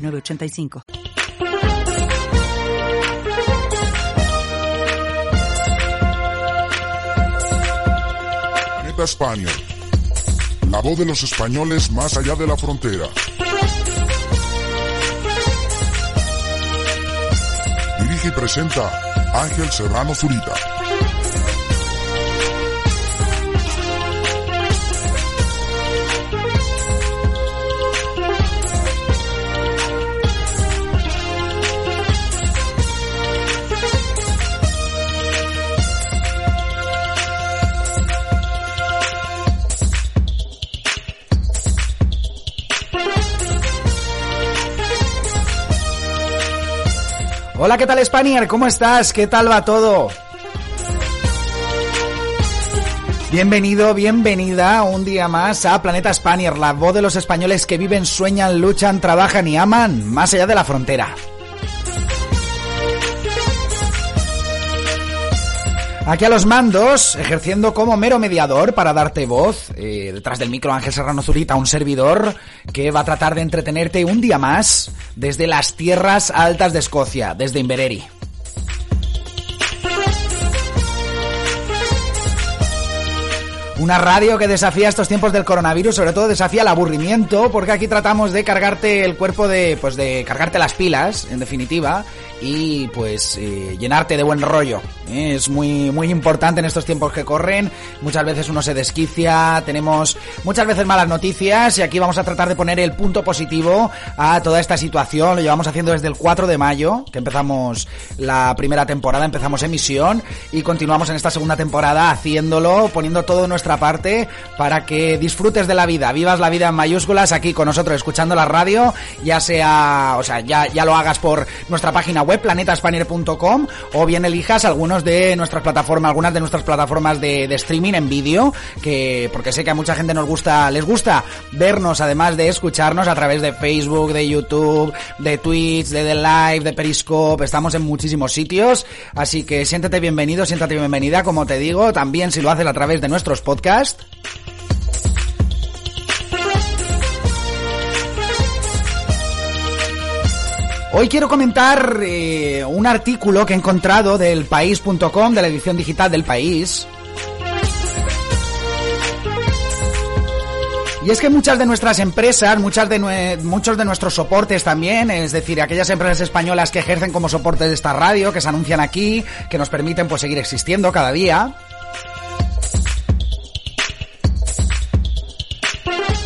906985. Planeta España. La voz de los españoles más allá de la frontera. Dirige y presenta Ángel Serrano Zurita. Hola, ¿qué tal Spanier? ¿Cómo estás? ¿Qué tal va todo? Bienvenido, bienvenida un día más a Planeta Spanier, la voz de los españoles que viven, sueñan, luchan, trabajan y aman más allá de la frontera. Aquí a los mandos, ejerciendo como mero mediador para darte voz, eh, detrás del micro Ángel Serrano Zurita, un servidor que va a tratar de entretenerte un día más desde las tierras altas de Escocia, desde Invereri. Una radio que desafía estos tiempos del coronavirus, sobre todo desafía el aburrimiento, porque aquí tratamos de cargarte el cuerpo de, pues de cargarte las pilas, en definitiva, y pues eh, llenarte de buen rollo. ¿eh? Es muy, muy importante en estos tiempos que corren. Muchas veces uno se desquicia, tenemos muchas veces malas noticias y aquí vamos a tratar de poner el punto positivo a toda esta situación. Lo llevamos haciendo desde el 4 de mayo, que empezamos la primera temporada, empezamos emisión y continuamos en esta segunda temporada haciéndolo, poniendo todo nuestra parte para que disfrutes de la vida, vivas la vida en mayúsculas aquí con nosotros escuchando la radio, ya sea, o sea, ya, ya lo hagas por nuestra página web planetaspanier.com o bien elijas algunos de nuestras plataformas, algunas de nuestras plataformas de, de streaming en vídeo, que porque sé que a mucha gente nos gusta, les gusta vernos además de escucharnos a través de Facebook, de YouTube, de Twitch, de The Live, de Periscope, estamos en muchísimos sitios, así que siéntete bienvenido, siéntate bienvenida, como te digo, también si lo haces a través de nuestros podcasts. Hoy quiero comentar eh, un artículo que he encontrado del país.com, de la edición digital del país. Y es que muchas de nuestras empresas, muchos de nuestros soportes también, es decir, aquellas empresas españolas que ejercen como soporte de esta radio, que se anuncian aquí, que nos permiten pues seguir existiendo cada día,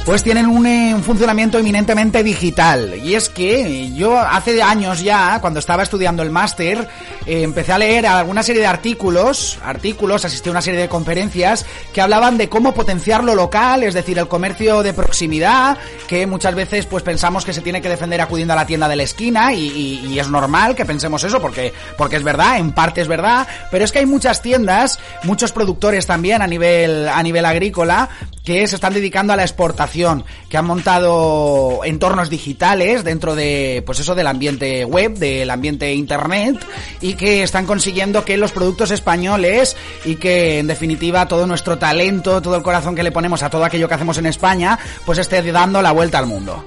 pues tienen un, eh, un, funcionamiento eminentemente digital. Y es que yo hace años ya, cuando estaba estudiando el máster, eh, empecé a leer alguna serie de artículos, artículos, asistí a una serie de conferencias que hablaban de cómo potenciar lo local, es decir, el comercio de proximidad, que muchas veces pues pensamos que se tiene que defender acudiendo a la tienda de la esquina y, y, y es normal que pensemos eso porque, porque es verdad, en parte es verdad, pero es que hay muchas tiendas, muchos productores también a nivel, a nivel agrícola, que se están dedicando a la exportación, que han montado entornos digitales dentro de, pues eso, del ambiente web, del ambiente internet, y que están consiguiendo que los productos españoles y que, en definitiva, todo nuestro talento, todo el corazón que le ponemos a todo aquello que hacemos en España, pues esté dando la vuelta al mundo.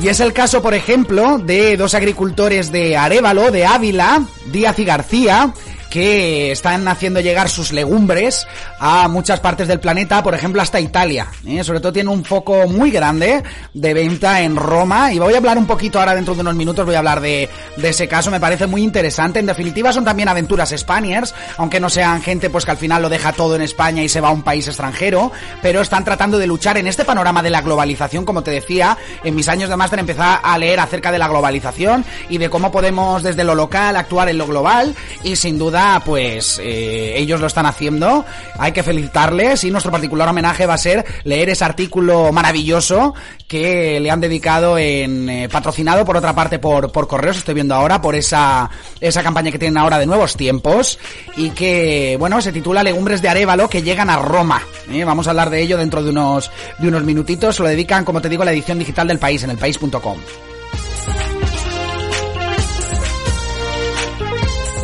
Y es el caso, por ejemplo, de dos agricultores de Arevalo, de Ávila, Díaz y García, que están haciendo llegar sus legumbres a muchas partes del planeta, por ejemplo hasta Italia. ¿eh? Sobre todo tiene un foco muy grande de venta en Roma y voy a hablar un poquito ahora dentro de unos minutos, voy a hablar de, ese caso, me parece muy interesante. En definitiva son también aventuras Spaniards, aunque no sean gente pues que al final lo deja todo en España y se va a un país extranjero, pero están tratando de luchar en este panorama de la globalización, como te decía, en mis años de máster empecé a leer acerca de la globalización y de cómo podemos desde lo local actuar en lo global y sin duda pues eh, ellos lo están haciendo. Hay que felicitarles y nuestro particular homenaje va a ser leer ese artículo maravilloso que le han dedicado en eh, patrocinado por otra parte por, por correos, estoy viendo ahora, por esa, esa campaña que tienen ahora de nuevos tiempos y que, bueno, se titula Legumbres de Arevalo que llegan a Roma. ¿eh? Vamos a hablar de ello dentro de unos, de unos minutitos. Lo dedican, como te digo, a la edición digital del país en el país.com.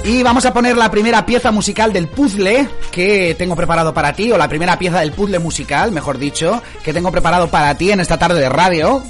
Y vamos a poner la primera pieza musical del puzzle que tengo preparado para ti, o la primera pieza del puzzle musical, mejor dicho, que tengo preparado para ti en esta tarde de radio.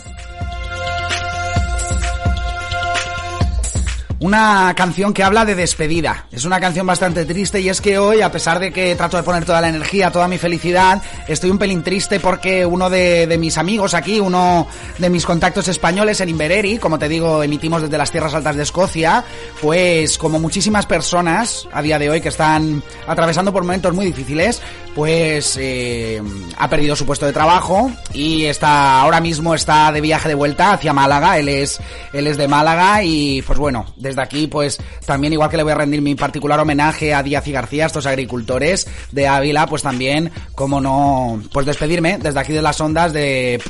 Una canción que habla de despedida. Es una canción bastante triste y es que hoy, a pesar de que trato de poner toda la energía, toda mi felicidad, estoy un pelín triste porque uno de, mis amigos aquí, uno de mis contactos españoles en Invereri, como te digo, emitimos desde las tierras altas de Escocia, pues como muchísimas personas a día de hoy que están atravesando por momentos muy difíciles, pues eh, ha perdido su puesto de trabajo y está ahora mismo está de viaje de vuelta hacia Málaga. Él es él es de Málaga y pues bueno, desde aquí pues también igual que le voy a rendir mi particular homenaje a Díaz y García, estos agricultores de Ávila, pues también como no pues despedirme desde aquí de las ondas de,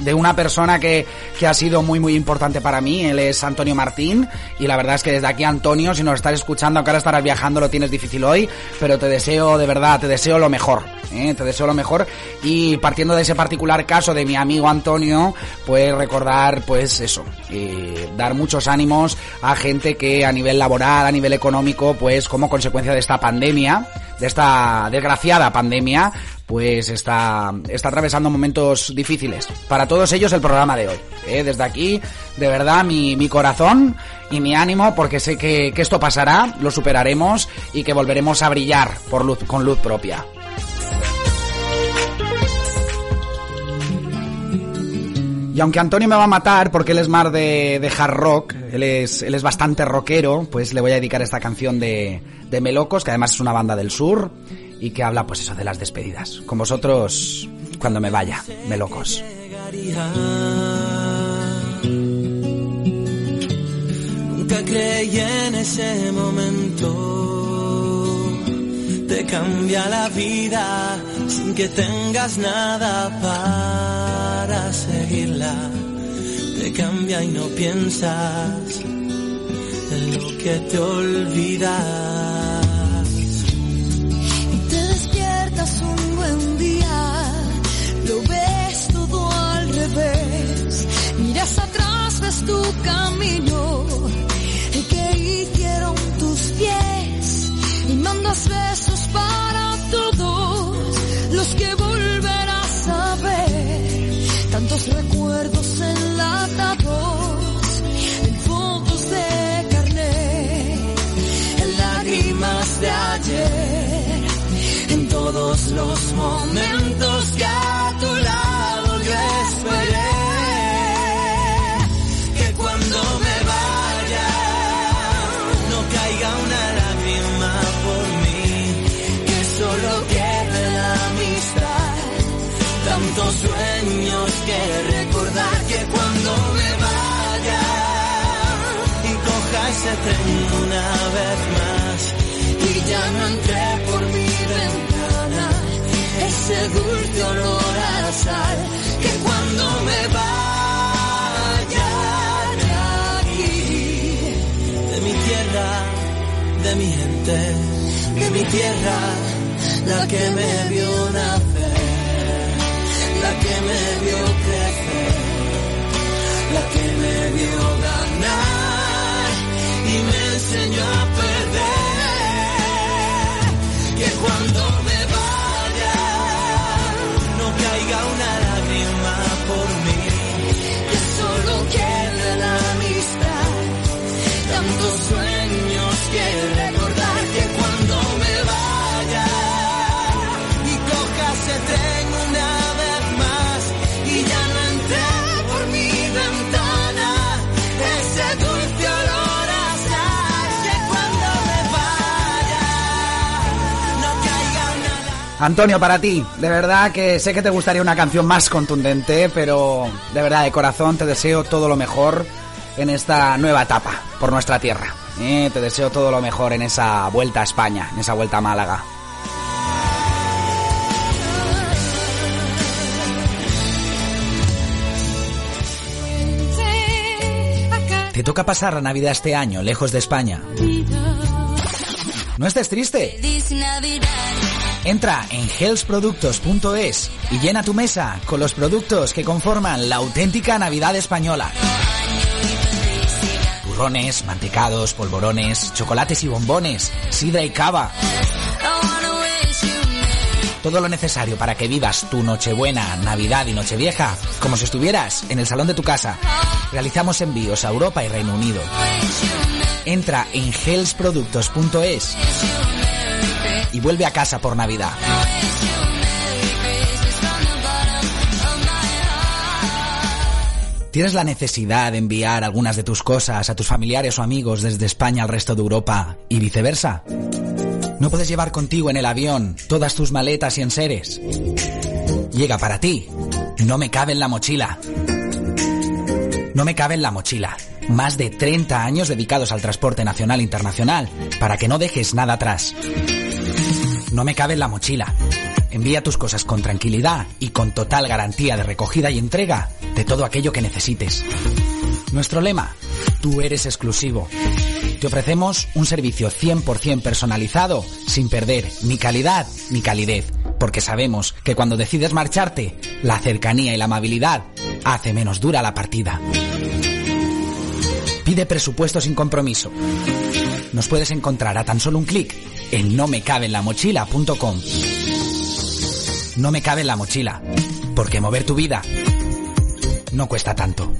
de una persona que, que ha sido muy muy importante para mí. Él es Antonio Martín y la verdad es que desde aquí Antonio, si nos estás escuchando, aunque ahora estarás viajando, lo tienes difícil hoy, pero te deseo de verdad, te deseo lo mejor. ¿eh? Te lo mejor y partiendo de ese particular caso de mi amigo Antonio, pues recordar pues eso, eh, dar muchos ánimos a gente que a nivel laboral, a nivel económico, pues como consecuencia de esta pandemia, de esta desgraciada pandemia, pues está, está atravesando momentos difíciles. Para todos ellos el programa de hoy. ¿eh? Desde aquí, de verdad, mi, mi corazón y mi ánimo, porque sé que, que esto pasará, lo superaremos y que volveremos a brillar por luz, con luz propia. Y aunque Antonio me va a matar porque él es más de, hard rock, él es, él es bastante rockero, pues le voy a dedicar esta canción de, de Melocos, que además es una banda del sur, y que habla pues eso de las despedidas. Con vosotros cuando me vaya, Melocos. Cambia la vida sin que tengas nada para seguirla. Te cambia y no piensas en lo que te olvidas. Y te despiertas un buen día, lo ves todo al revés, miras atrás, ves tu camino, el que hicieron tus pies, mandas besos para todos los que volverás a ver, tantos recuerdos enlatados en fotos de carnet, en lágrimas de ayer en todos los momentos tren una vez más y ya no entré por mi ventana. Ese dulce olor a sal que cuando me vaya de aquí de mi tierra de mi gente de mi tierra la que me vio nacer la que me vio crecer la que me vio enseñó perder que cuando me vaya no caiga una lágrima por mí. Que solo quede la amistad tantos sueños Antonio, para ti, de verdad que sé que te gustaría una canción más contundente, pero de verdad de corazón te deseo todo lo mejor en esta nueva etapa por nuestra tierra. ¿eh? te deseo todo lo mejor en esa vuelta a España, en esa vuelta a Málaga. Te toca pasar la Navidad este año, lejos de España. No estés triste. Entra en healthproductos.es y llena tu mesa con los productos que conforman la auténtica Navidad española. Turrones, mantecados, polvorones, chocolates y bombones, sidra y cava. Todo lo necesario para que vivas tu Nochebuena, Navidad y Nochevieja como si estuvieras en el salón de tu casa. Realizamos envíos a Europa y Reino Unido. Entra en healthproductos.es y vuelve a casa por Navidad. ¿Tienes la necesidad de enviar algunas de tus cosas a tus familiares o amigos desde España al resto de Europa y viceversa? ¿No puedes llevar contigo en el avión todas tus maletas y enseres? Llega para ti. No me cabe en la mochila. No me cabe en la mochila. Más de 30 años dedicados al transporte nacional e internacional, para que no dejes nada atrás. No me cabe en la mochila. Envía tus cosas con tranquilidad y con total garantía de recogida y entrega de todo aquello que necesites. Nuestro lema, tú eres exclusivo. Te ofrecemos un servicio 100% personalizado sin perder ni calidad ni calidez, porque sabemos que cuando decides marcharte, la cercanía y la amabilidad hace menos dura la partida. Pide presupuesto sin compromiso. Nos puedes encontrar a tan solo un clic en nomecabenlamochila.com. No me cabe en la mochila, porque mover tu vida no cuesta tanto.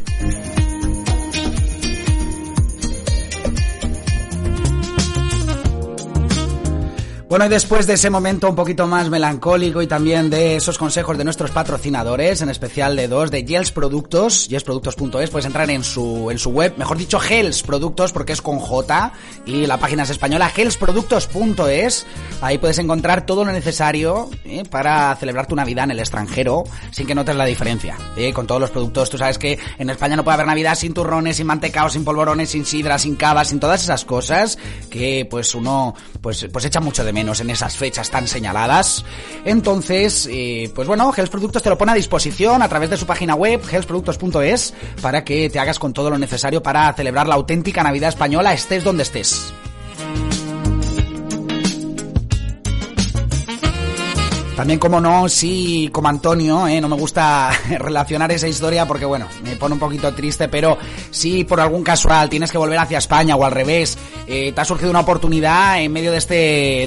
Bueno, y después de ese momento un poquito más melancólico y también de esos consejos de nuestros patrocinadores, en especial de dos, de Gels Productos, gelsproductos.es, puedes entrar en su, en su web, mejor dicho, Gels Productos, porque es con J, y la página es española, gelsproductos.es, ahí puedes encontrar todo lo necesario ¿eh? para celebrar tu Navidad en el extranjero, sin que notes la diferencia, ¿eh? con todos los productos, tú sabes que en España no puede haber Navidad sin turrones, sin mantecaos, sin polvorones, sin sidra, sin cava, sin todas esas cosas, que pues uno, pues, pues echa mucho de menos en esas fechas tan señaladas. Entonces, eh, pues bueno, Gels Productos te lo pone a disposición a través de su página web, gelsproductos.es, para que te hagas con todo lo necesario para celebrar la auténtica Navidad española, estés donde estés. También, como no, sí, como Antonio, ¿eh? no me gusta relacionar esa historia porque, bueno, me pone un poquito triste, pero si por algún casual tienes que volver hacia España o al revés, eh, te ha surgido una oportunidad en medio de este,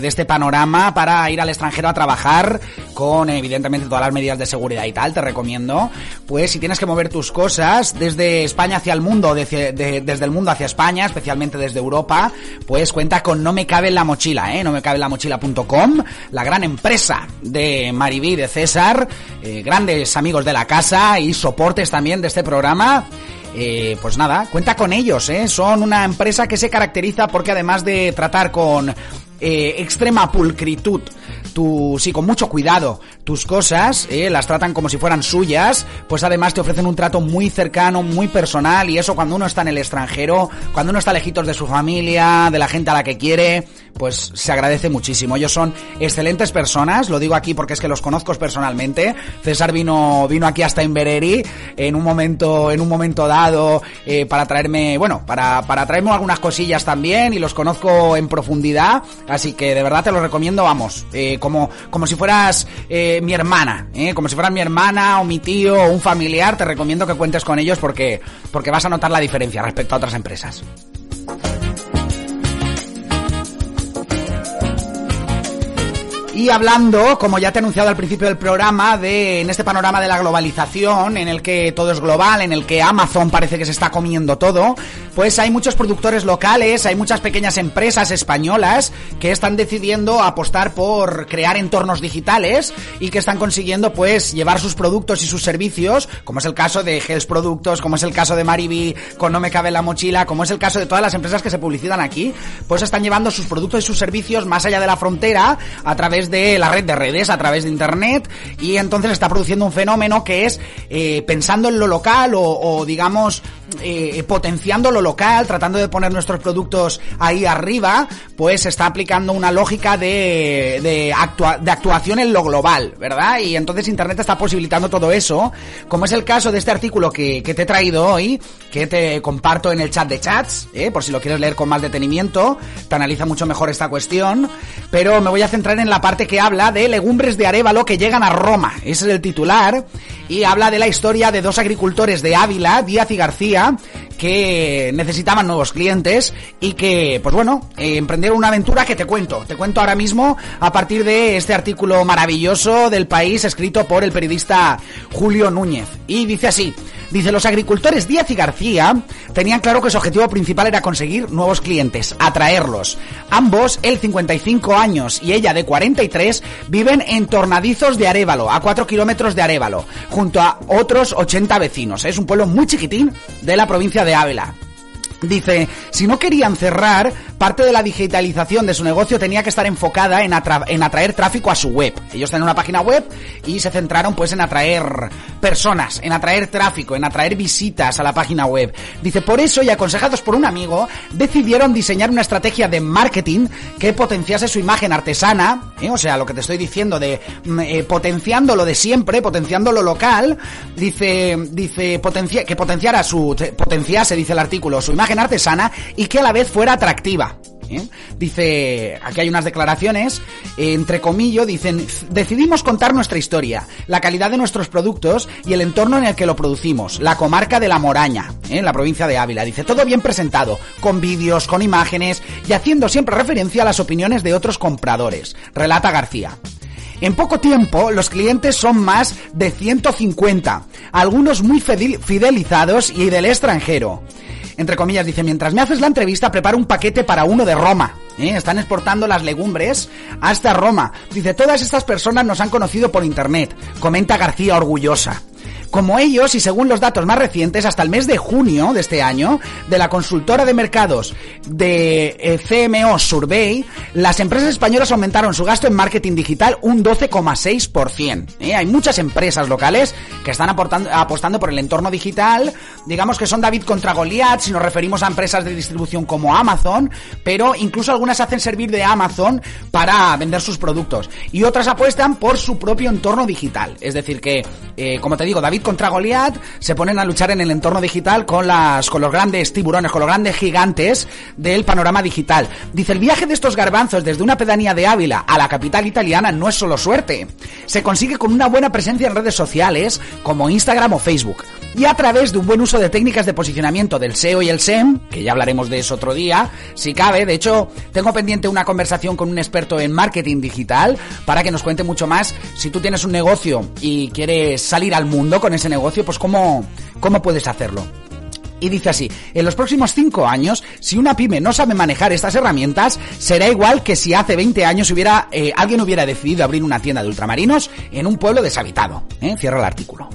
de este panorama para ir al extranjero a trabajar con, evidentemente, todas las medidas de seguridad y tal, te recomiendo, pues si tienes que mover tus cosas desde España hacia el mundo, desde, de, desde el mundo hacia España, especialmente desde Europa, pues cuenta con No Me Cabe en la Mochila, ¿eh? No Me Cabe en la Mochila.com, la gran empresa de Maribí, de César, eh, grandes amigos de la casa y soportes también de este programa. Eh, pues nada, cuenta con ellos, ¿eh? son una empresa que se caracteriza porque además de tratar con eh, extrema pulcritud, tu, sí, con mucho cuidado, tus cosas, eh, las tratan como si fueran suyas, pues además te ofrecen un trato muy cercano, muy personal, y eso cuando uno está en el extranjero, cuando uno está lejitos de su familia, de la gente a la que quiere, pues se agradece muchísimo. Ellos son excelentes personas, lo digo aquí porque es que los conozco personalmente. César vino, vino aquí hasta Invereri en un momento, en un momento dado, eh, para traerme, bueno, para, para traerme algunas cosillas también, y los conozco en profundidad, así que de verdad te lo recomiendo, vamos, eh, como, como si fueras eh, mi hermana, ¿eh? como si fueras mi hermana o mi tío o un familiar, te recomiendo que cuentes con ellos porque, porque vas a notar la diferencia respecto a otras empresas. Y hablando, como ya te he anunciado al principio del programa, de en este panorama de la globalización, en el que todo es global, en el que Amazon parece que se está comiendo todo, pues hay muchos productores locales, hay muchas pequeñas empresas españolas que están decidiendo apostar por crear entornos digitales y que están consiguiendo pues llevar sus productos y sus servicios, como es el caso de Hells Productos, como es el caso de Mariby, con No Me Cabe la Mochila, como es el caso de todas las empresas que se publicitan aquí, pues están llevando sus productos y sus servicios más allá de la frontera a través de la red de redes, a través de internet, y entonces está produciendo un fenómeno que es eh, pensando en lo local o, o digamos eh, potenciando lo local, tratando de poner nuestros productos ahí arriba, pues está aplicando una lógica de, de, actua- de actuación en lo global, ¿verdad? Y entonces Internet está posibilitando todo eso, como es el caso de este artículo que, que te he traído hoy, que te comparto en el chat de chats, ¿eh? por si lo quieres leer con más detenimiento, te analiza mucho mejor esta cuestión, pero me voy a centrar en la parte que habla de legumbres de Arevalo que llegan a Roma, ese es el titular, y habla de la historia de dos agricultores de Ávila, Díaz y García, que necesitaban nuevos clientes y que, pues bueno, emprendieron una aventura que te cuento. Te cuento ahora mismo a partir de este artículo maravilloso del país escrito por el periodista Julio Núñez. Y dice así. Dice, los agricultores Díaz y García tenían claro que su objetivo principal era conseguir nuevos clientes, atraerlos. Ambos, él 55 años y ella de 43, viven en Tornadizos de Arévalo, a 4 kilómetros de Arévalo, junto a otros 80 vecinos. Es un pueblo muy chiquitín de la provincia de Ávila. Dice, si no querían cerrar, parte de la digitalización de su negocio tenía que estar enfocada en, atra- en atraer tráfico a su web. Ellos tienen una página web y se centraron pues en atraer personas, en atraer tráfico, en atraer visitas a la página web. Dice, por eso y aconsejados por un amigo, decidieron diseñar una estrategia de marketing que potenciase su imagen artesana, ¿eh? o sea, lo que te estoy diciendo de mm, eh, potenciando lo de siempre, potenciando lo local, dice, dice potencia- que potenciara su, te- potenciase, dice el artículo, su imagen artesana y que a la vez fuera atractiva. ¿Eh? Dice, aquí hay unas declaraciones, eh, entre comillas, dicen, decidimos contar nuestra historia, la calidad de nuestros productos y el entorno en el que lo producimos, la comarca de La Moraña, ¿eh? en la provincia de Ávila. Dice, todo bien presentado, con vídeos, con imágenes y haciendo siempre referencia a las opiniones de otros compradores, relata García. En poco tiempo, los clientes son más de 150, algunos muy fidel- fidelizados y del extranjero. Entre comillas, dice, mientras me haces la entrevista, preparo un paquete para uno de Roma. ¿eh? Están exportando las legumbres hasta Roma. Dice, todas estas personas nos han conocido por internet, comenta García orgullosa. Como ellos, y según los datos más recientes, hasta el mes de junio de este año, de la consultora de mercados de eh, CMO Survey, las empresas españolas aumentaron su gasto en marketing digital un 12,6%. ¿eh? Hay muchas empresas locales que están apostando por el entorno digital, digamos que son David contra Goliath, si nos referimos a empresas de distribución como Amazon, pero incluso algunas hacen servir de Amazon para vender sus productos. Y otras apuestan por su propio entorno digital. Es decir, que, eh, como te digo, David contra Goliath se ponen a luchar en el entorno digital con las, con los grandes tiburones, con los grandes gigantes del panorama digital. Dice, el viaje de estos garbanzos desde una pedanía de Ávila a la capital italiana no es solo suerte. Se consigue con una buena presencia en redes sociales como Instagram o Facebook. Y a través de un buen uso de técnicas de posicionamiento del SEO y el SEM, que ya hablaremos de eso otro día, si cabe. De hecho, tengo pendiente una conversación con un experto en marketing digital para que nos cuente mucho más si tú tienes un negocio y quieres salir al mundo con ese negocio, pues cómo, cómo puedes hacerlo. Y dice así, en los próximos 5 años, si una pyme no sabe manejar estas herramientas, será igual que si hace 20 años hubiera, eh, alguien hubiera decidido abrir una tienda de ultramarinos en un pueblo deshabitado. ¿eh? Cierra el artículo.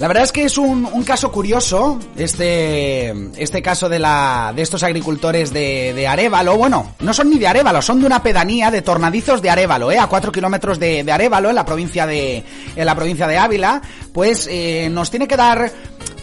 La verdad es que es un, un caso curioso, este, este caso de la, de estos agricultores de, de Arévalo. Bueno, no son ni de Arévalo, son de una pedanía de Tornadizos de Arévalo, eh, a cuatro kilómetros de, de Arévalo, en la provincia de, en la provincia de Ávila. Pues, eh, nos tiene que dar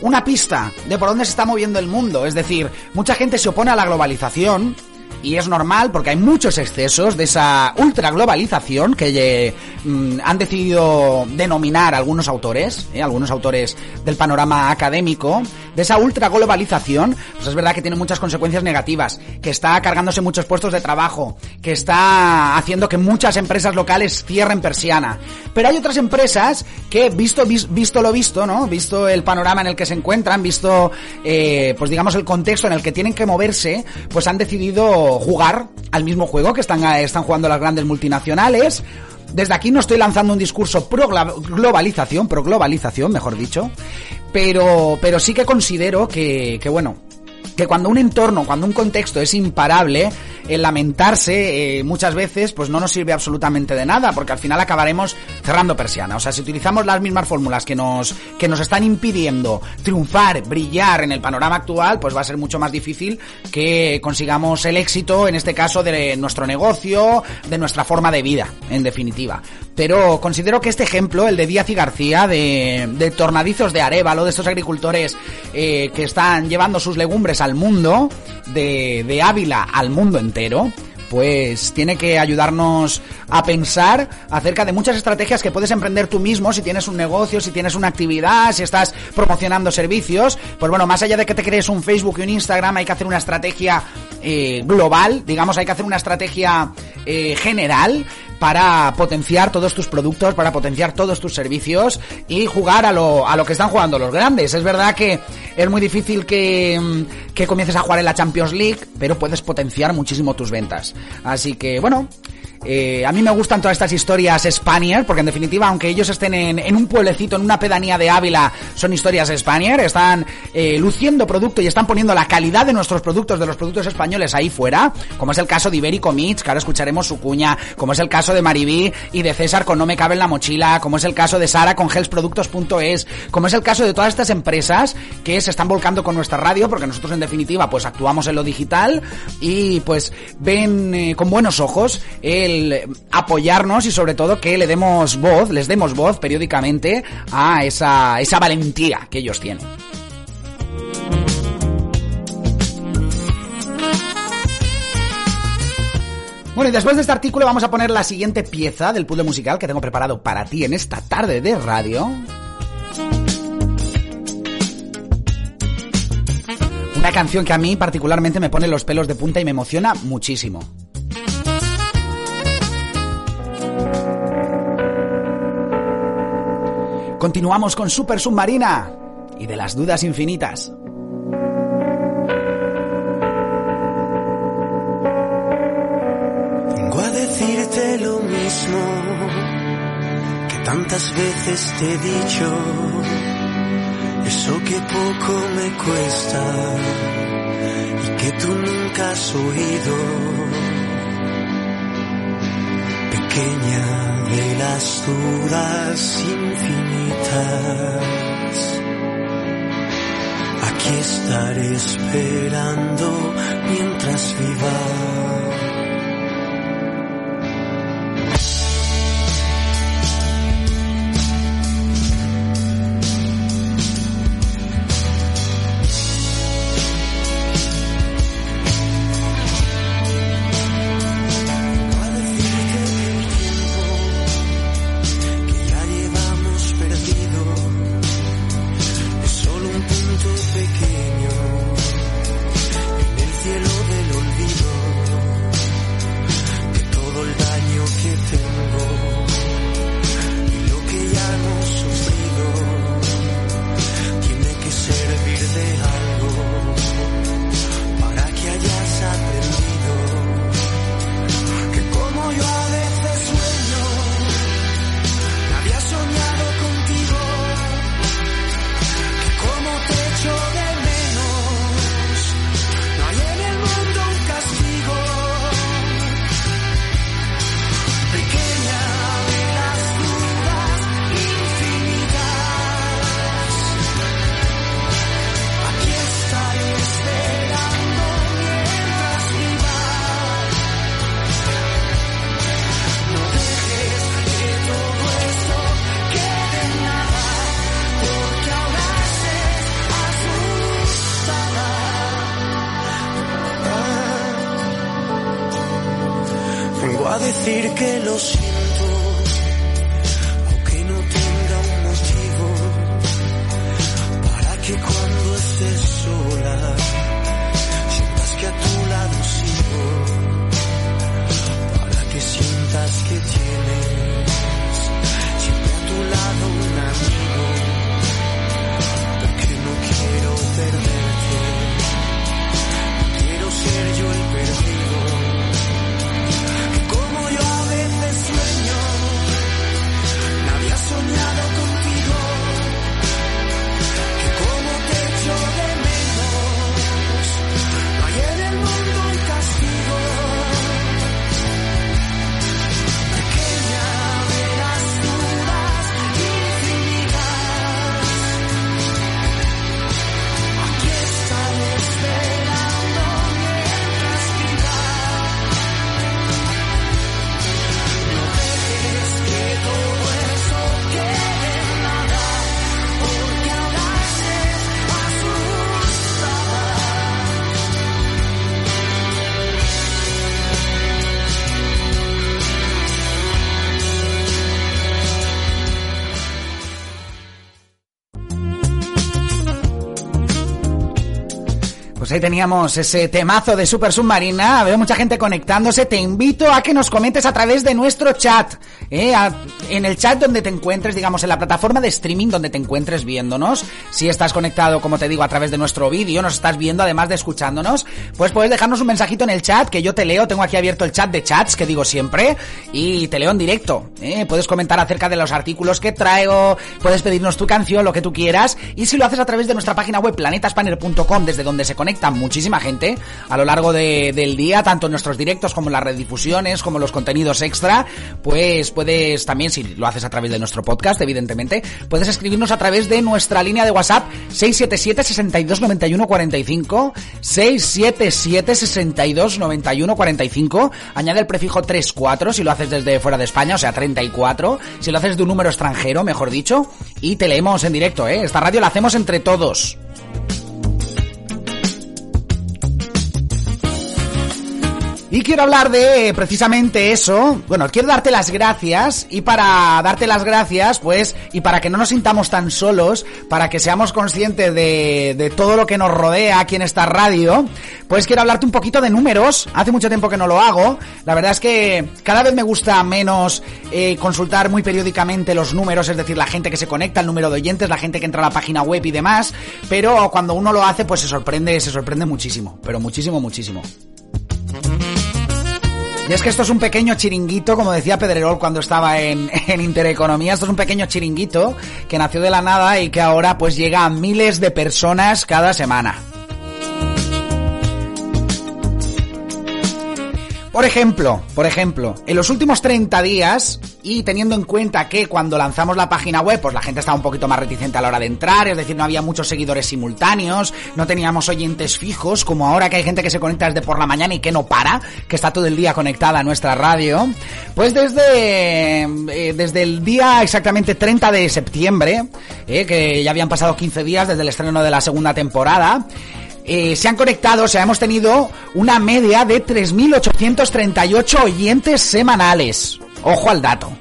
una pista de por dónde se está moviendo el mundo. Es decir, mucha gente se opone a la globalización, y es normal porque hay muchos excesos de esa ultraglobalización que eh, mm, han decidido denominar algunos autores, eh, algunos autores del panorama académico, de esa ultraglobalización, pues es verdad que tiene muchas consecuencias negativas, que está cargándose muchos puestos de trabajo, que está haciendo que muchas empresas locales cierren persiana. Pero hay otras empresas que, visto, vis- visto lo visto, ¿no? Visto el panorama en el que se encuentran, visto, eh, pues digamos, el contexto en el que tienen que moverse, pues han decidido jugar al mismo juego que están, están jugando las grandes multinacionales. Desde aquí no estoy lanzando un discurso pro globalización, pro globalización, mejor dicho, pero, pero sí que considero que, que bueno, que cuando un entorno, cuando un contexto es imparable, el lamentarse eh, muchas veces pues no nos sirve absolutamente de nada, porque al final acabaremos cerrando persiana. O sea, si utilizamos las mismas fórmulas que nos, que nos están impidiendo triunfar, brillar en el panorama actual, pues va a ser mucho más difícil que consigamos el éxito, en este caso, de nuestro negocio, de nuestra forma de vida, en definitiva. Pero considero que este ejemplo, el de Díaz y García, de, de tornadizos de Arevalo, de estos agricultores eh, que están llevando sus legumbres al mundo, de, de Ávila al mundo entero, entero pues tiene que ayudarnos a pensar acerca de muchas estrategias que puedes emprender tú mismo si tienes un negocio, si tienes una actividad, si estás promocionando servicios. Pues bueno, más allá de que te crees un Facebook y un Instagram, hay que hacer una estrategia eh, global, digamos, hay que hacer una estrategia eh, general para potenciar todos tus productos, para potenciar todos tus servicios y jugar a lo, a lo que están jugando los grandes. Es verdad que es muy difícil que, mm, que comiences a jugar en la Champions League, pero puedes potenciar muchísimo tus ventas. Así que, bueno, eh, a mí me gustan todas estas historias Spanier, porque en definitiva, aunque ellos estén en, en un pueblecito, en una pedanía de Ávila, son historias Spanier, están eh, luciendo producto y están poniendo la calidad de nuestros productos, de los productos españoles ahí fuera, como es el caso de Ibérico Meats, que ahora escucharemos su cuña, como es el caso de Maribí y de César con No Me Cabe en la Mochila, como es el caso de Sara con healthproductos.es, como es el caso de todas estas empresas que se están volcando con nuestra radio, porque nosotros en definitiva pues actuamos en lo digital y pues ven eh, con buenos ojos el apoyarnos y sobre todo que le demos voz, les demos voz periódicamente a esa, esa valentía que ellos tienen. Bueno, y después de este artículo vamos a poner la siguiente pieza del puzzle musical que tengo preparado para ti en esta tarde de radio. Una canción que a mí particularmente me pone los pelos de punta y me emociona muchísimo. Continuamos con Super Submarina y de las dudas infinitas. Vengo a decirte lo mismo que tantas veces te he dicho. Eso que poco me cuesta y que tú nunca has oído. Pequeña de las dudas infinitas. Aquí estaré esperando mientras viva. Teníamos ese temazo de Super Submarina. Veo mucha gente conectándose. Te invito a que nos comentes a través de nuestro chat. ¿eh? En el chat donde te encuentres, digamos, en la plataforma de streaming donde te encuentres viéndonos. Si estás conectado, como te digo, a través de nuestro vídeo, nos estás viendo, además de escuchándonos, pues puedes dejarnos un mensajito en el chat que yo te leo. Tengo aquí abierto el chat de chats que digo siempre y te leo en directo. ¿eh? Puedes comentar acerca de los artículos que traigo, puedes pedirnos tu canción, lo que tú quieras. Y si lo haces a través de nuestra página web planetaspanner.com, desde donde se conecta muchísima gente a lo largo de- del día, tanto en nuestros directos como en las redifusiones, como los contenidos extra, pues puedes también, si lo haces a través de nuestro podcast, evidentemente, puedes escribirnos a través de nuestra línea de WhatsApp 677 62 91 45 677 62 91 45 añade el prefijo 34 si lo haces desde fuera de España, o sea 34, si lo haces de un número extranjero, mejor dicho, y te leemos en directo, ¿eh? Esta radio la hacemos entre todos. Y quiero hablar de precisamente eso. Bueno, quiero darte las gracias y para darte las gracias, pues, y para que no nos sintamos tan solos, para que seamos conscientes de, de todo lo que nos rodea aquí en esta radio, pues quiero hablarte un poquito de números. Hace mucho tiempo que no lo hago. La verdad es que cada vez me gusta menos eh, consultar muy periódicamente los números, es decir, la gente que se conecta, el número de oyentes, la gente que entra a la página web y demás. Pero cuando uno lo hace, pues se sorprende, se sorprende muchísimo. Pero muchísimo, muchísimo. Y es que esto es un pequeño chiringuito, como decía Pedrerol cuando estaba en, en Intereconomía, esto es un pequeño chiringuito que nació de la nada y que ahora pues llega a miles de personas cada semana. Por ejemplo, por ejemplo, en los últimos 30 días, y teniendo en cuenta que cuando lanzamos la página web, pues la gente estaba un poquito más reticente a la hora de entrar, es decir, no había muchos seguidores simultáneos, no teníamos oyentes fijos, como ahora que hay gente que se conecta desde por la mañana y que no para, que está todo el día conectada a nuestra radio, pues desde, eh, desde el día exactamente 30 de septiembre, eh, que ya habían pasado 15 días desde el estreno de la segunda temporada, eh, se han conectado, o sea, hemos tenido una media de 3.838 oyentes semanales. Ojo al dato.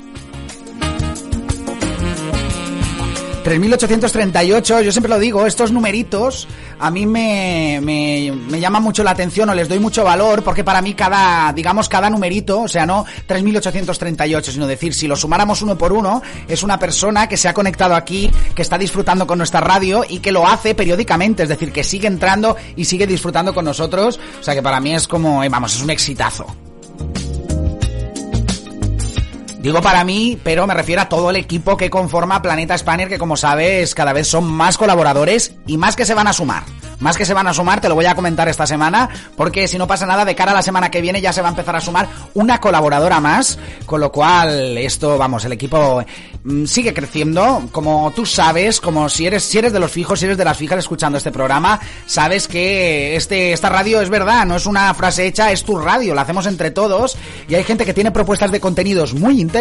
3.838, yo siempre lo digo, estos numeritos a mí me, me, me llaman mucho la atención o les doy mucho valor porque para mí cada, digamos, cada numerito, o sea, no 3.838, sino decir, si lo sumáramos uno por uno, es una persona que se ha conectado aquí, que está disfrutando con nuestra radio y que lo hace periódicamente, es decir, que sigue entrando y sigue disfrutando con nosotros, o sea que para mí es como, eh, vamos, es un exitazo. Digo para mí, pero me refiero a todo el equipo que conforma Planeta Spanner, que como sabes, cada vez son más colaboradores y más que se van a sumar. Más que se van a sumar, te lo voy a comentar esta semana, porque si no pasa nada, de cara a la semana que viene ya se va a empezar a sumar una colaboradora más, con lo cual esto, vamos, el equipo mm, sigue creciendo, como tú sabes, como si eres, si eres de los fijos, si eres de las fijas escuchando este programa, sabes que este, esta radio es verdad, no es una frase hecha, es tu radio, la hacemos entre todos, y hay gente que tiene propuestas de contenidos muy interesantes,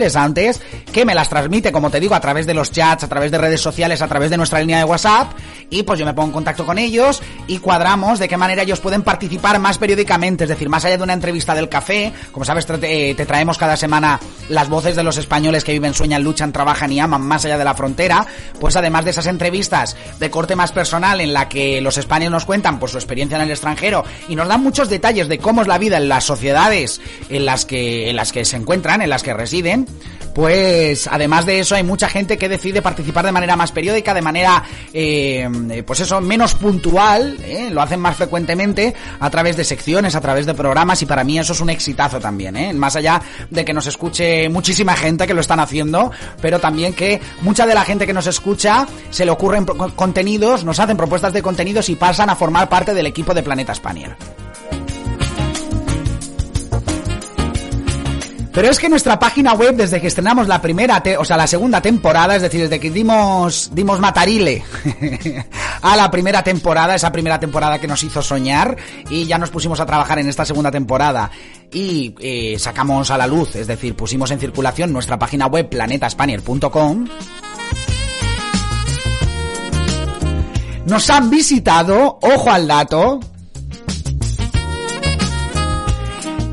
que me las transmite, como te digo, a través de los chats, a través de redes sociales, a través de nuestra línea de WhatsApp, y pues yo me pongo en contacto con ellos, y cuadramos de qué manera ellos pueden participar más periódicamente, es decir, más allá de una entrevista del café, como sabes, te, te traemos cada semana las voces de los españoles que viven, sueñan, luchan, trabajan y aman más allá de la frontera, pues además de esas entrevistas de corte más personal en la que los españoles nos cuentan pues su experiencia en el extranjero y nos dan muchos detalles de cómo es la vida en las sociedades en las que en las que se encuentran, en las que residen, pues además de eso hay mucha gente que decide participar de manera más periódica, de manera eh, pues eso menos puntual, ¿eh? lo hacen más frecuentemente a través de secciones, a través de programas y para mí eso es un exitazo también, ¿eh? más allá de que nos escuche muchísima gente que lo están haciendo, pero también que mucha de la gente que nos escucha se le ocurren contenidos, nos hacen propuestas de contenidos y pasan a formar parte del equipo de Planeta Spanier. Pero es que nuestra página web, desde que estrenamos la primera, o sea, la segunda temporada, es decir, desde que dimos, dimos matarile a la primera temporada, esa primera temporada que nos hizo soñar, y ya nos pusimos a trabajar en esta segunda temporada, y eh, sacamos a la luz, es decir, pusimos en circulación nuestra página web planetaspanier.com, nos han visitado, ojo al dato,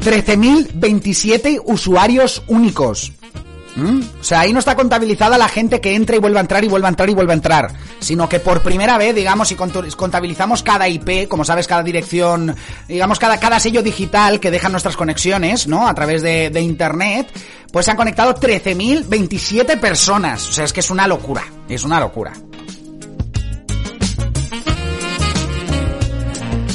13.027 usuarios únicos. ¿Mm? O sea, ahí no está contabilizada la gente que entra y vuelve a entrar y vuelve a entrar y vuelve a entrar, sino que por primera vez, digamos, si contabilizamos cada IP, como sabes, cada dirección, digamos, cada, cada sello digital que dejan nuestras conexiones, ¿no? A través de, de Internet, pues se han conectado 13.027 personas. O sea, es que es una locura, es una locura.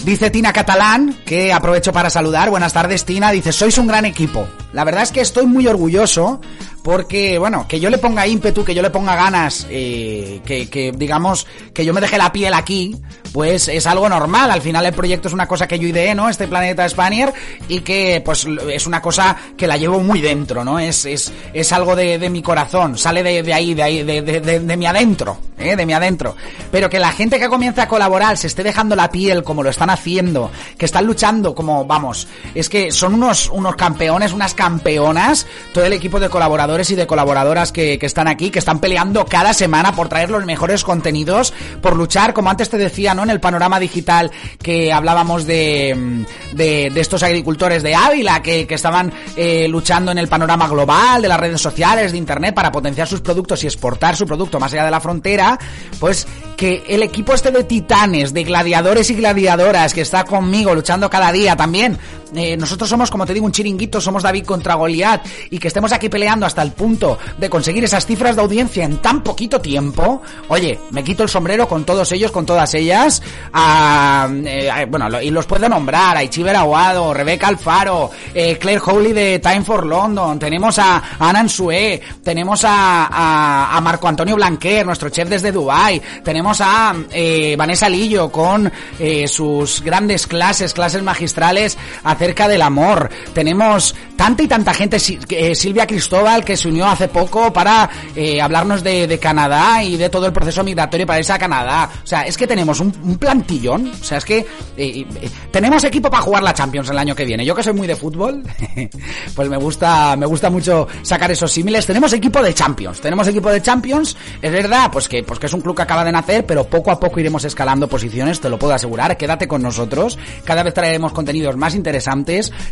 Dice Tina Catalán, que aprovecho para saludar. Buenas tardes, Tina. Dice, sois un gran equipo. La verdad es que estoy muy orgulloso porque, bueno, que yo le ponga ímpetu, que yo le ponga ganas, eh, que, digamos, que yo me deje la piel aquí, pues es algo normal. Al final el proyecto es una cosa que yo ideé, ¿no? Este Planeta Spanier y que, pues, es una cosa que la llevo muy dentro, ¿no? Es, es, es algo de, mi corazón, sale de, ahí, de ahí, de, de, mi adentro, ¿eh? De mi adentro. Pero que la gente que comienza a colaborar se esté dejando la piel como lo están haciendo, que están luchando como, vamos, es que son unos, unos campeones, unas campeonas, todo el equipo de colaboradores y de colaboradoras que, están aquí, que están peleando cada semana por traer los mejores contenidos, por luchar, como antes te decía, ¿no? En el panorama digital que hablábamos de, de, de estos agricultores de Ávila que, que estaban eh, luchando en el panorama global, de las redes sociales, de internet, para potenciar sus productos y exportar su producto más allá de la frontera, pues que el equipo este de titanes, de gladiadores y gladiadoras que está conmigo luchando cada día también, eh, nosotros somos, como te digo, un chiringuito, somos David contra Goliat y que estemos aquí peleando hasta el punto de conseguir esas cifras de audiencia en tan poquito tiempo, oye, me quito el sombrero con todos ellos, con todas ellas, a, eh, a- bueno, y los puedo nombrar, a Ichiber Aguado, Rebeca Alfaro, eh, Claire Howley de Time for London, tenemos a Ana Ansue, tenemos a, a, a Marco Antonio Blanquer, nuestro chef desde Dubai, tenemos a eh, Vanessa Lillo con eh, sus grandes clases, clases magistrales acerca del amor, tenemos tanta y tanta gente, eh, Silvia Cristóbal que se unió hace poco para eh, hablarnos de, Canadá y de todo el proceso migratorio para irse a Canadá, o sea, es que tenemos un, plantillón, o sea, es que eh, tenemos equipo para jugar la Champions el año que viene, yo que soy muy de fútbol, pues me gusta, me gusta mucho sacar esos símiles, tenemos equipo de Champions, tenemos equipo de Champions, es verdad, pues que, pues que es un club que acaba de nacer, pero poco a poco iremos escalando posiciones, te lo puedo asegurar, quédate con nosotros, cada vez traeremos contenidos más interesantes,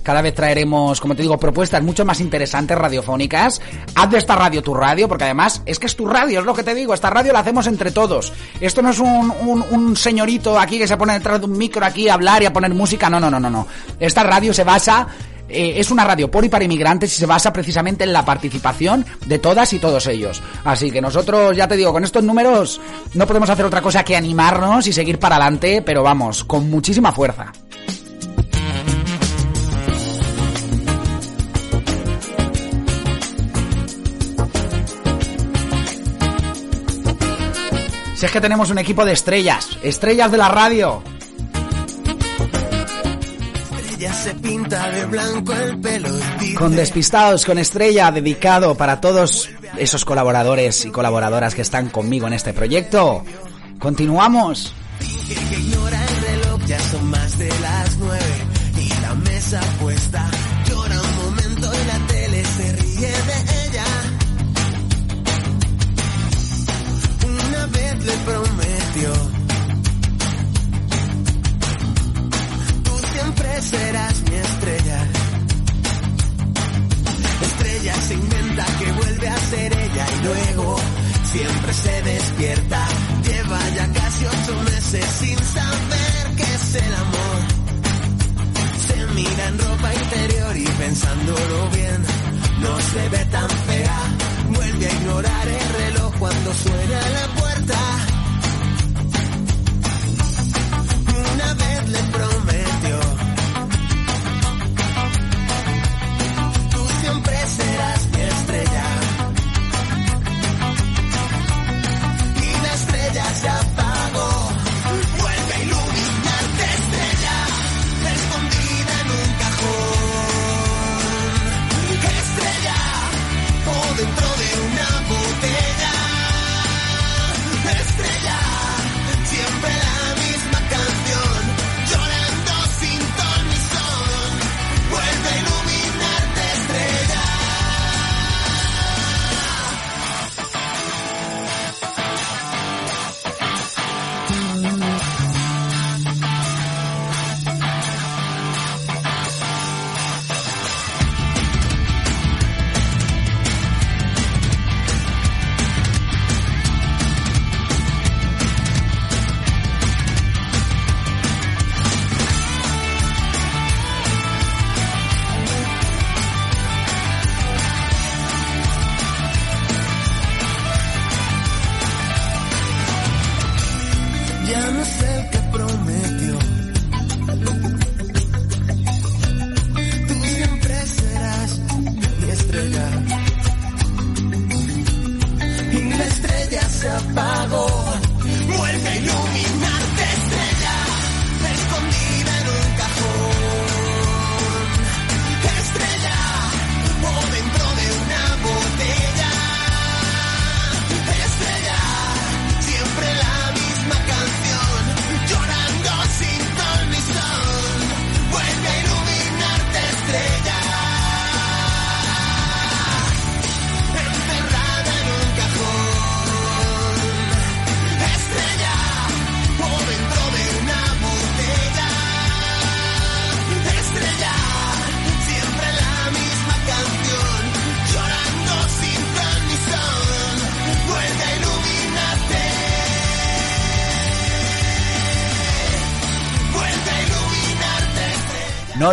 cada vez traeremos, como te digo, propuestas mucho más interesantes radiofónicas, haz de esta radio tu radio, porque además es que es tu radio, es lo que te digo, esta radio la hacemos entre todos, esto no es un señorito aquí que se pone detrás de un micro aquí a hablar y a poner música, no, no, no, no, no, esta radio se basa eh, es una radio por y para inmigrantes y se basa precisamente en la participación de todas y todos ellos. Así que nosotros, ya te digo, con estos números no podemos hacer otra cosa que animarnos y seguir para adelante, pero vamos, con muchísima fuerza. Si es que tenemos un equipo de estrellas, estrellas de la radio. Ella se pinta de blanco el pelo y dice, Con Despistados, con Estrella, dedicado para todos esos colaboradores y colaboradoras que están conmigo en este proyecto. Continuamos. que ignora el reloj, ya son más de las nueve y la mesa luego siempre se despierta. Lleva ya casi ocho meses sin saber qué es el amor. Se mira en ropa interior y pensándolo bien, no se ve tan fea. Vuelve a ignorar el reloj cuando suena la puerta.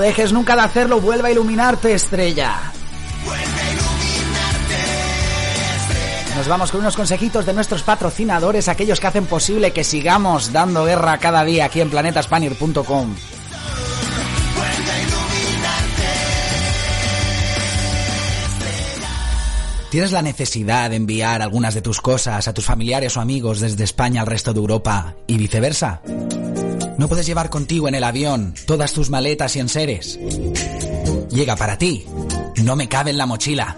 Dejes nunca de hacerlo, vuelve a iluminarte, estrella. Nos vamos con unos consejitos de nuestros patrocinadores, aquellos que hacen posible que sigamos dando guerra cada día aquí en planetaspanier.com. ¿Tienes la necesidad de enviar algunas de tus cosas a tus familiares o amigos desde España al resto de Europa y viceversa? ¿No puedes llevar contigo en el avión todas tus maletas y enseres? Llega para ti. No me cabe en la mochila.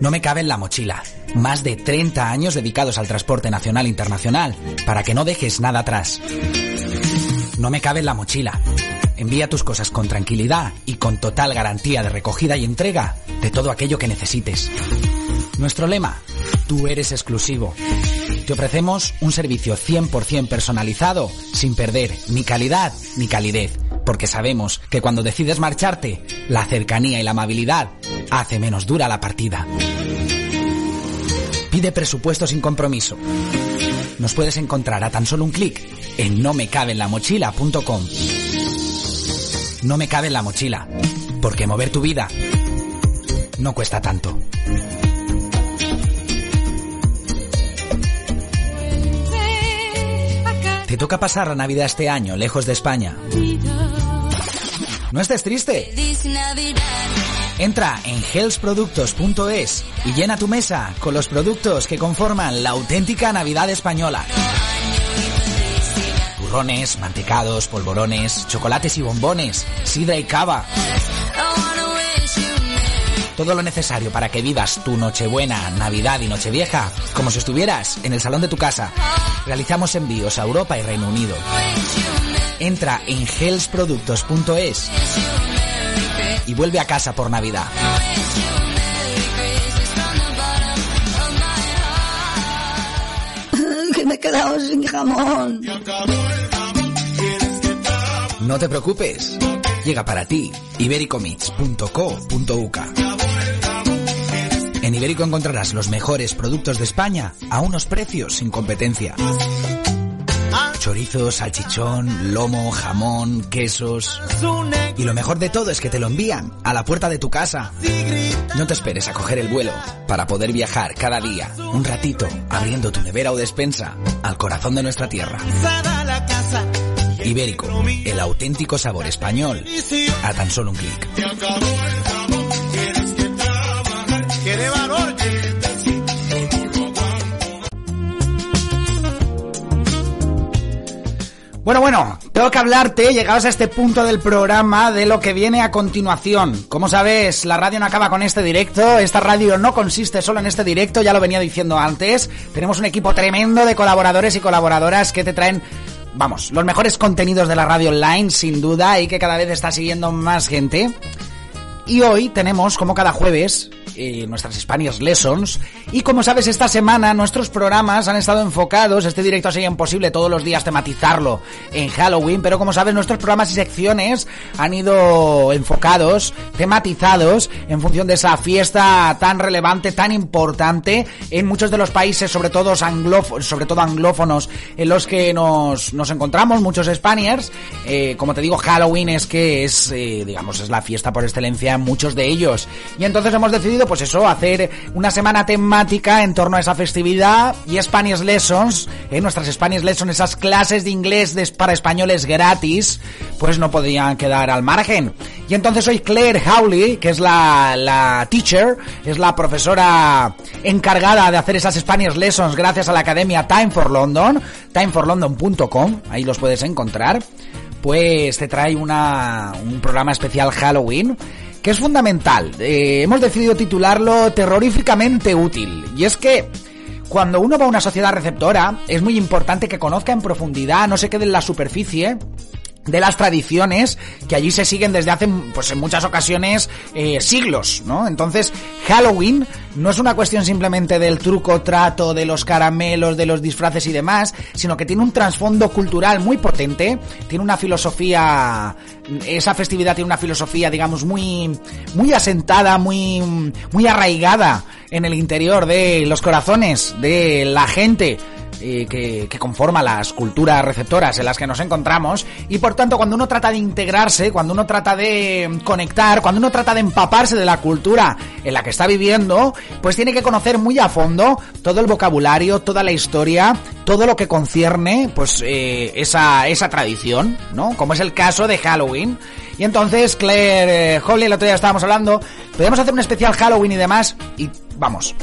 No me cabe en la mochila. Más de 30 años dedicados al transporte nacional e internacional, para que no dejes nada atrás. No me cabe en la mochila. Envía tus cosas con tranquilidad y con total garantía de recogida y entrega de todo aquello que necesites. Nuestro lema, tú eres exclusivo. Te ofrecemos un servicio 100% personalizado, sin perder ni calidad ni calidez, porque sabemos que cuando decides marcharte, la cercanía y la amabilidad hace menos dura la partida. Pide presupuesto sin compromiso. Nos puedes encontrar a tan solo un clic en nomecabenlamochila.com. No me cabe en la mochila, porque mover tu vida no cuesta tanto. Te toca pasar la Navidad este año, lejos de España. No estés triste. Entra en healthproductos.es y llena tu mesa con los productos que conforman la auténtica Navidad española. Turrones, mantecados, polvorones, chocolates y bombones, sidra y cava. Todo lo necesario para que vivas tu Nochebuena, Navidad y Nochevieja como si estuvieras en el salón de tu casa. Realizamos envíos a Europa y Reino Unido. Entra en healthproductos.es y vuelve a casa por Navidad. que me he quedado sin jamón. No te preocupes. Llega para ti ibericomits.co.uk. En Ibérico encontrarás los mejores productos de España a unos precios sin competencia. Chorizo, salchichón, lomo, jamón, quesos. Y lo mejor de todo es que te lo envían a la puerta de tu casa. No te esperes a coger el vuelo para poder viajar cada día un ratito abriendo tu nevera o despensa al corazón de nuestra tierra. Ibérico, el auténtico sabor español a tan solo un clic. Bueno, bueno, tengo que hablarte, llegados a este punto del programa, de lo que viene a continuación. Como sabes, la radio no acaba con este directo, esta radio no consiste solo en este directo, ya lo venía diciendo antes. Tenemos un equipo tremendo de colaboradores y colaboradoras que te traen vamos, los mejores contenidos de la radio online, sin duda, y que cada vez está siguiendo más gente. Y hoy tenemos, como cada jueves, eh, nuestras Spanish Lessons. Y como sabes, esta semana nuestros programas han estado enfocados. Este directo sería imposible todos los días tematizarlo en Halloween, pero como sabes, nuestros programas y secciones han ido enfocados, tematizados, en función de esa fiesta tan relevante, tan importante en muchos de los países, sobre todo, sobre todo anglófonos, en los que nos, nos encontramos, muchos Spaniards. Eh, como te digo, Halloween es que es, eh, digamos, es la fiesta por excelencia en muchos de ellos. Y entonces hemos decidido pues eso, hacer una semana temática en torno a esa festividad y Spanish Lessons, ¿eh? nuestras Spanish Lessons, esas clases de inglés para españoles gratis, pues no podían quedar al margen. Y entonces hoy Claire Howley, que es la, la teacher, es la profesora encargada de hacer esas Spanish Lessons gracias a la academia Time for London, timeforlondon.com, ahí los puedes encontrar, pues te trae una, un programa especial Halloween que es fundamental. Eh, hemos decidido titularlo terroríficamente útil. Y es que cuando uno va a una sociedad receptora, es muy importante que conozca en profundidad, no se quede en la superficie de las tradiciones que allí se siguen desde hace, pues en muchas ocasiones, eh, siglos, ¿no? Entonces, Halloween no es una cuestión simplemente del truco trato, de los caramelos, de los disfraces y demás, sino que tiene un trasfondo cultural muy potente, tiene una filosofía, esa festividad tiene una filosofía, digamos, muy, muy asentada, muy, muy arraigada en el interior de los corazones de la gente que, que conforma las culturas receptoras en las que nos encontramos y por tanto cuando uno trata de integrarse, cuando uno trata de conectar, cuando uno trata de empaparse de la cultura en la que está viviendo, pues tiene que conocer muy a fondo todo el vocabulario, toda la historia, todo lo que concierne pues eh, esa, esa tradición, ¿no? Como es el caso de Halloween. Y entonces Claire eh, Holly, el otro día estábamos hablando, podemos hacer un especial Halloween y demás y vamos,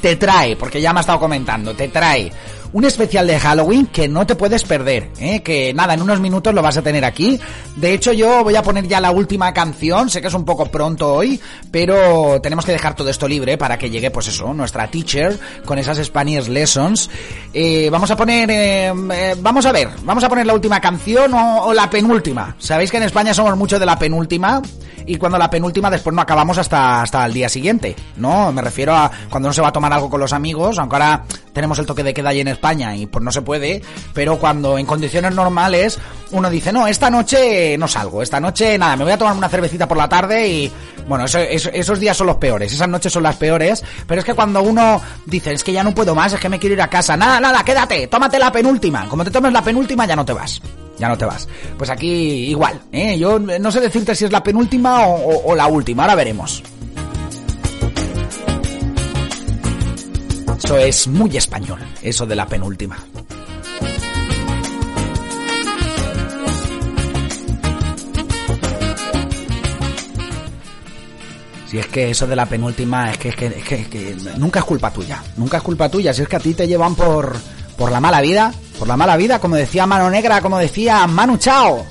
te trae, porque ya me ha estado comentando, te trae un especial de Halloween que no te puedes perder, ¿eh? que nada, en unos minutos lo vas a tener aquí. De hecho, yo voy a poner ya la última canción, sé que es un poco pronto hoy, pero tenemos que dejar todo esto libre para que llegue, pues eso, nuestra teacher con esas Spanish Lessons. Eh, vamos a poner, eh, eh, vamos a ver, vamos a poner la última canción o, la penúltima. Sabéis que en España somos mucho de la penúltima y cuando la penúltima después no acabamos hasta, hasta el día siguiente, ¿no? Me refiero a cuando no se va a tomar algo con los amigos, aunque ahora tenemos el toque de queda allí en España y pues no se puede, pero cuando en condiciones normales uno dice, no, esta noche no salgo, esta noche nada, me voy a tomar una cervecita por la tarde y bueno, eso- eso- esos días son los peores, esas noches son las peores, pero es que cuando uno dice, es que ya no puedo más, es que me quiero ir a casa, nada, nada, quédate, tómate la penúltima, como te tomes la penúltima ya no te vas. Ya no te vas. Pues aquí igual, ¿eh? Yo no sé decirte si es la penúltima o la última, ahora veremos. Es muy español, eso de la penúltima. Si es que eso de la penúltima es que, es que, es que- es que nunca es culpa tuya, nunca es culpa tuya, si es que a ti te llevan por, por la mala vida, por la mala vida, como decía Mano Negra, como decía Manu Chao.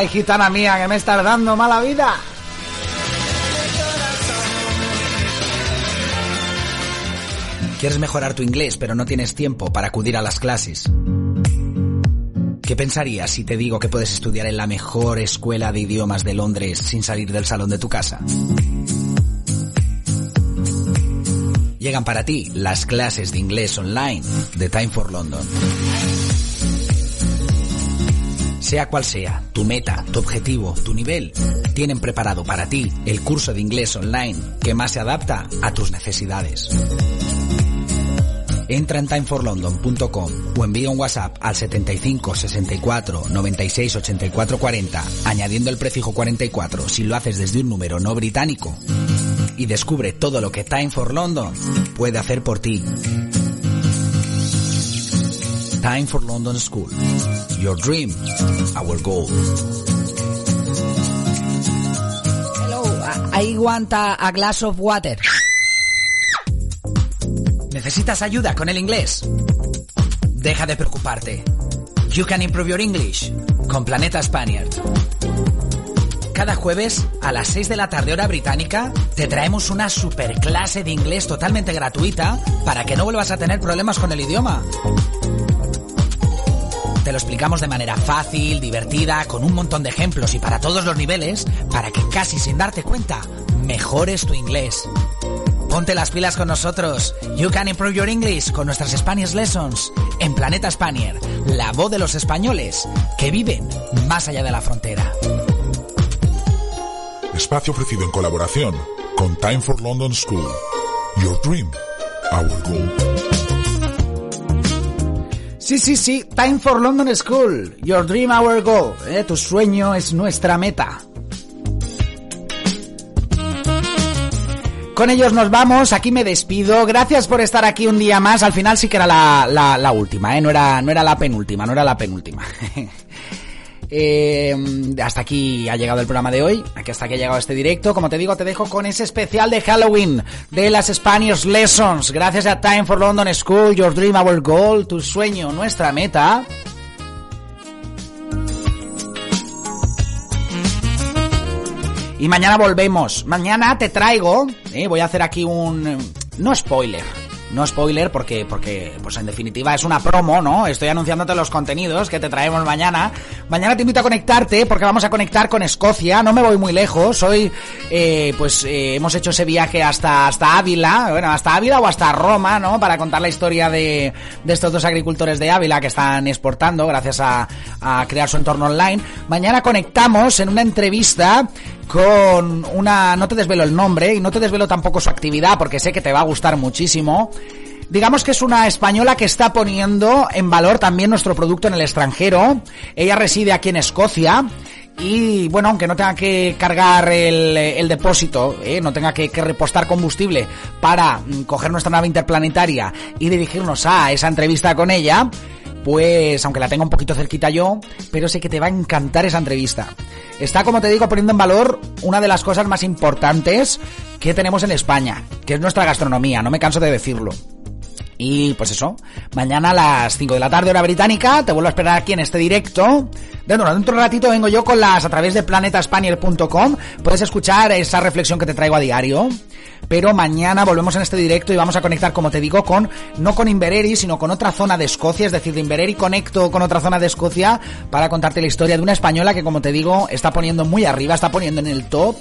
Ay, gitana mía, que me estás dando mala vida. ¿Quieres mejorar tu inglés pero no tienes tiempo para acudir a las clases? ¿Qué pensarías si te digo que puedes estudiar en la mejor escuela de idiomas de Londres sin salir del salón de tu casa? Llegan para ti las clases de inglés online de Time for London. Sea cual sea tu meta, tu objetivo, tu nivel, tienen preparado para ti el curso de inglés online que más se adapta a tus necesidades. Entra en timeforlondon.com o envía un WhatsApp al 75 64 96 84 40 añadiendo el prefijo 44 si lo haces desde un número no británico y descubre todo lo que Time for London puede hacer por ti. Time for London School. Your dream, our goal. Hello, I want a, glass of water. ¿Necesitas ayuda con el inglés? Deja de preocuparte. You can improve your English con Planeta Spaniard. Cada jueves a las 6 de la tarde hora británica te traemos una super clase de inglés totalmente gratuita para que no vuelvas a tener problemas con el idioma. Te lo explicamos de manera fácil, divertida, con un montón de ejemplos y para todos los niveles, para que casi sin darte cuenta mejores tu inglés. Ponte las pilas con nosotros. You can improve your English con nuestras Spanish Lessons en Planeta Spanier, la voz de los españoles que viven más allá de la frontera. Espacio ofrecido en colaboración con Time for London School. Your dream, our goal. Sí, sí, sí, Time for London School. Your dream, our goal. Eh, Tu sueño es nuestra meta. Con ellos nos vamos, aquí me despido. Gracias por estar aquí un día más. Al final sí que era la, la, última, ¿eh? no, era, no era la penúltima, no era la penúltima. Eh, hasta aquí ha llegado el programa de hoy. Hasta aquí ha llegado este directo. Como te digo, te dejo con ese especial de Halloween de las Spanish Lessons. Gracias a Time for London School, Your Dream, Our Goal, tu sueño, nuestra meta. Y mañana volvemos. Mañana te traigo, eh, voy a hacer aquí un no spoiler, no spoiler porque, porque, pues en definitiva es una promo, ¿no? Estoy anunciándote los contenidos que te traemos mañana. Mañana te invito a conectarte porque vamos a conectar con Escocia. No me voy muy lejos. Hoy, eh, pues eh, hemos hecho ese viaje hasta, hasta Ávila, bueno, hasta Ávila o hasta Roma, ¿no? Para contar la historia de, de estos dos agricultores de Ávila que están exportando gracias a, a crear su entorno online. Mañana conectamos en una entrevista con una... No te desvelo el nombre y no te desvelo tampoco su actividad porque sé que te va a gustar muchísimo. Digamos que es una española que está poniendo en valor también nuestro producto en el extranjero. Ella reside aquí en Escocia. Y bueno, aunque no tenga que cargar el, depósito, ¿eh? no tenga que, que, repostar combustible para mm, coger nuestra nave interplanetaria y dirigirnos a esa entrevista con ella, pues aunque la tenga un poquito cerquita yo, pero sé que te va a encantar esa entrevista. Está, como te digo, poniendo en valor una de las cosas más importantes que tenemos en España, que es nuestra gastronomía, no me canso de decirlo. Y pues eso, mañana a las 5 de la tarde hora británica, te vuelvo a esperar aquí en este directo. Dentro, dentro de un ratito vengo yo con las a través de planetaspanier.com. Puedes escuchar esa reflexión que te traigo a diario. Pero mañana volvemos en este directo y vamos a conectar, como te digo, con, no con Invereri, sino con otra zona de Escocia. Es decir, de Invereri conecto con otra zona de Escocia para contarte la historia de una española que, como te digo, está poniendo muy arriba, está poniendo en el top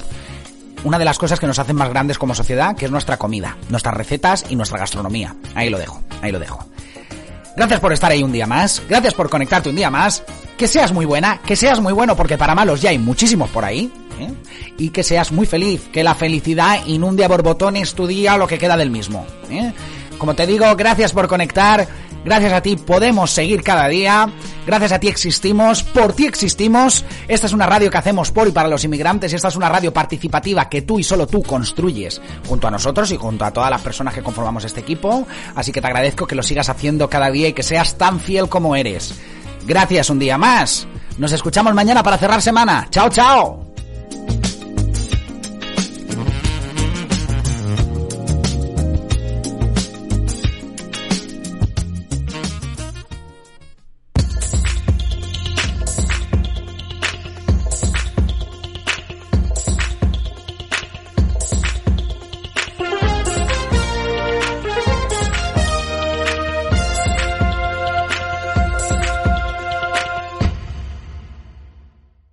una de las cosas que nos hacen más grandes como sociedad, que es nuestra comida, nuestras recetas y nuestra gastronomía. Ahí lo dejo, ahí lo dejo. Gracias por estar ahí un día más, gracias por conectarte un día más, que seas muy buena, que seas muy bueno porque para malos ya hay muchísimos por ahí, ¿eh? y que seas muy feliz, que la felicidad inunde a borbotones tu día o lo que queda del mismo. ¿eh? Como te digo, gracias por conectar, Gracias a ti podemos seguir cada día. Gracias a ti existimos. Por ti existimos. Esta es una radio que hacemos por y para los inmigrantes. Esta es una radio participativa que tú y solo tú construyes junto a nosotros y junto a todas las personas que conformamos este equipo. Así que te agradezco que lo sigas haciendo cada día y que seas tan fiel como eres. Gracias un día más. Nos escuchamos mañana para cerrar semana. Chao, chao.